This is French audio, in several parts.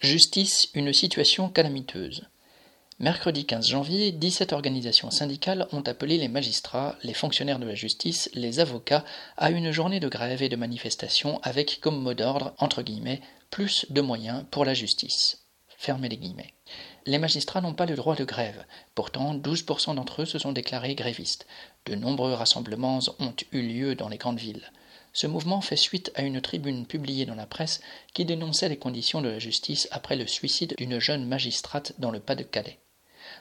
Justice, une situation calamiteuse. Mercredi 15 janvier, 17 organisations syndicales ont appelé les magistrats, les fonctionnaires de la justice, les avocats à une journée de grève et de manifestation avec comme mot d'ordre, entre guillemets, plus de moyens pour la justice. Fermez les guillemets. Les magistrats n'ont pas le droit de grève. Pourtant, 12% d'entre eux se sont déclarés grévistes. De nombreux rassemblements ont eu lieu dans les grandes villes. Ce mouvement fait suite à une tribune publiée dans la presse qui dénonçait les conditions de la justice après le suicide d'une jeune magistrate dans le Pas-de-Calais.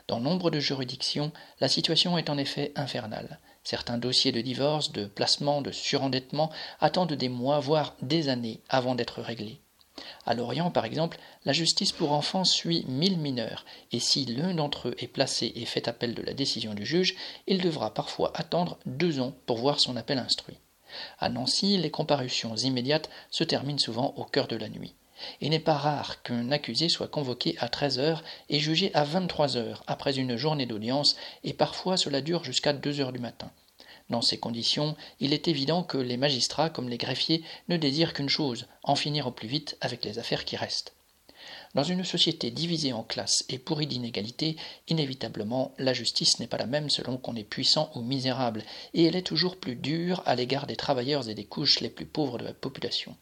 Dans nombre de juridictions, la situation est en effet infernale. Certains dossiers de divorce, de placement, de surendettement attendent des mois, voire des années avant d'être réglés. À Lorient, par exemple, la justice pour enfants suit mille mineurs, et si l'un d'entre eux est placé et fait appel de la décision du juge, il devra parfois attendre deux ans pour voir son appel instruit. À Nancy, les comparutions immédiates se terminent souvent au cœur de la nuit. Il n'est pas rare qu'un accusé soit convoqué à 13 heures et jugé à 23 heures après une journée d'audience, et parfois cela dure jusqu'à 2 heures du matin. Dans ces conditions, il est évident que les magistrats, comme les greffiers, ne désirent qu'une chose, en finir au plus vite avec les affaires qui restent. Dans une société divisée en classes et pourrie d'inégalités, inévitablement, la justice n'est pas la même selon qu'on est puissant ou misérable, et elle est toujours plus dure à l'égard des travailleurs et des couches les plus pauvres de la population.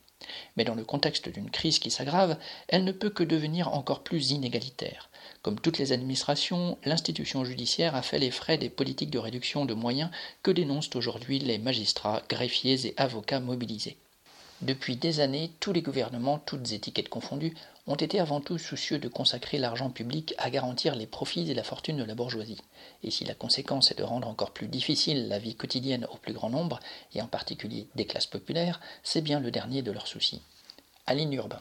Mais dans le contexte d'une crise qui s'aggrave, elle ne peut que devenir encore plus inégalitaire. Comme toutes les administrations, l'institution judiciaire a fait les frais des politiques de réduction de moyens que dénoncent aujourd'hui les magistrats, greffiers et avocats mobilisés. Depuis des années, tous les gouvernements, toutes étiquettes confondues, ont été avant tout soucieux de consacrer l'argent public à garantir les profits et la fortune de la bourgeoisie. Et si la conséquence est de rendre encore plus difficile la vie quotidienne au plus grand nombre, et en particulier des classes populaires, c'est bien le dernier de leurs soucis. Aline Urbain.